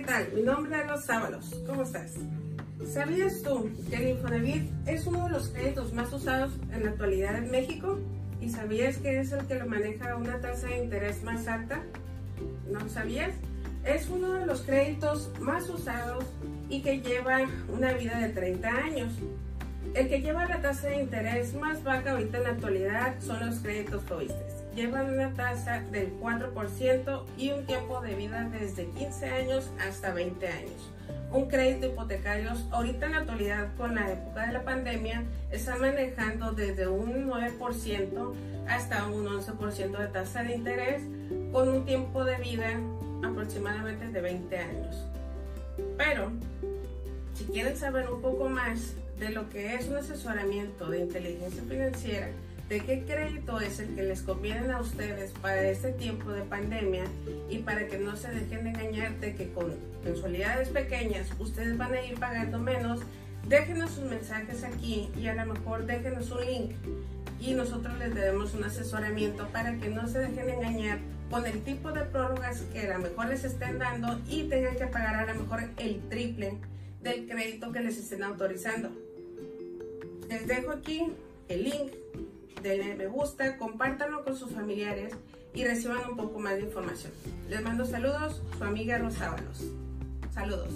tal? Mi nombre es Los Sábalos. ¿Cómo estás? ¿Sabías tú que el Infonavit es uno de los créditos más usados en la actualidad en México? ¿Y sabías que es el que lo maneja una tasa de interés más alta? ¿No sabías? Es uno de los créditos más usados y que lleva una vida de 30 años. El que lleva la tasa de interés más baja ahorita en la actualidad son los créditos FOISTES llevan una tasa del 4% y un tiempo de vida desde 15 años hasta 20 años. Un crédito hipotecario ahorita en la actualidad con la época de la pandemia está manejando desde un 9% hasta un 11% de tasa de interés con un tiempo de vida aproximadamente de 20 años. Pero si quieren saber un poco más de lo que es un asesoramiento de inteligencia financiera, de qué crédito es el que les conviene a ustedes para este tiempo de pandemia y para que no se dejen de engañar de que con mensualidades pequeñas ustedes van a ir pagando menos, déjenos sus mensajes aquí y a lo mejor déjenos un link y nosotros les demos un asesoramiento para que no se dejen de engañar con el tipo de prórrogas que a lo mejor les estén dando y tengan que pagar a lo mejor el triple del crédito que les estén autorizando. Les dejo aquí el link denle me gusta, compártanlo con sus familiares y reciban un poco más de información. Les mando saludos, su amiga Rosábalos. Saludos.